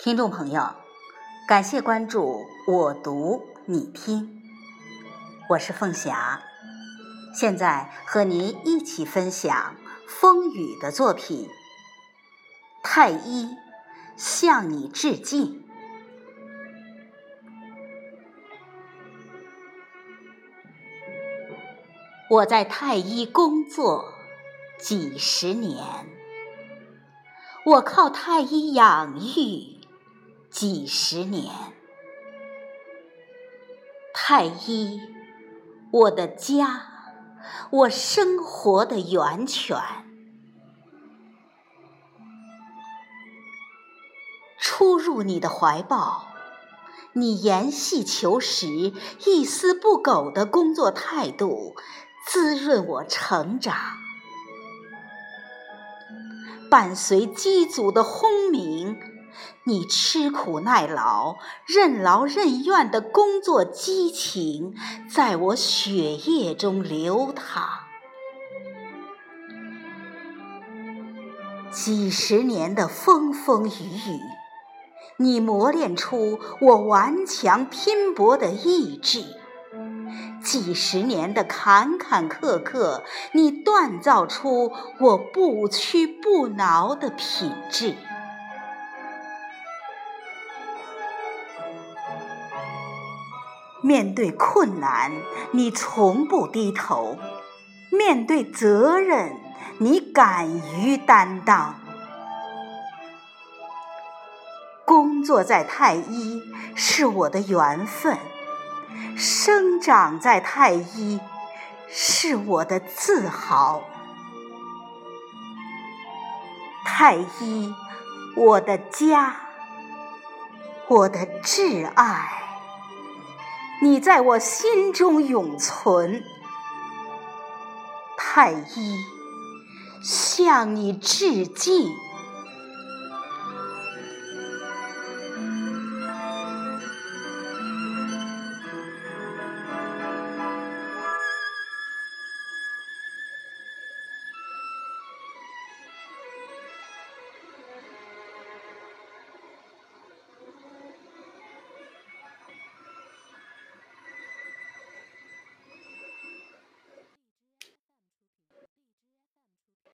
听众朋友，感谢关注我读你听，我是凤霞，现在和您一起分享风雨的作品《太医向你致敬》。我在太医工作几十年，我靠太医养育。几十年，太医，我的家，我生活的源泉。初入你的怀抱，你研细求实、一丝不苟的工作态度，滋润我成长。伴随机组的轰鸣。你吃苦耐劳、任劳任怨的工作激情，在我血液中流淌。几十年的风风雨雨，你磨练出我顽强拼搏的意志；几十年的坎坎坷坷，你锻造出我不屈不挠的品质。面对困难，你从不低头；面对责任，你敢于担当。工作在太医是我的缘分，生长在太医是我的自豪。太医，我的家，我的挚爱。你在我心中永存，太医，向你致敬。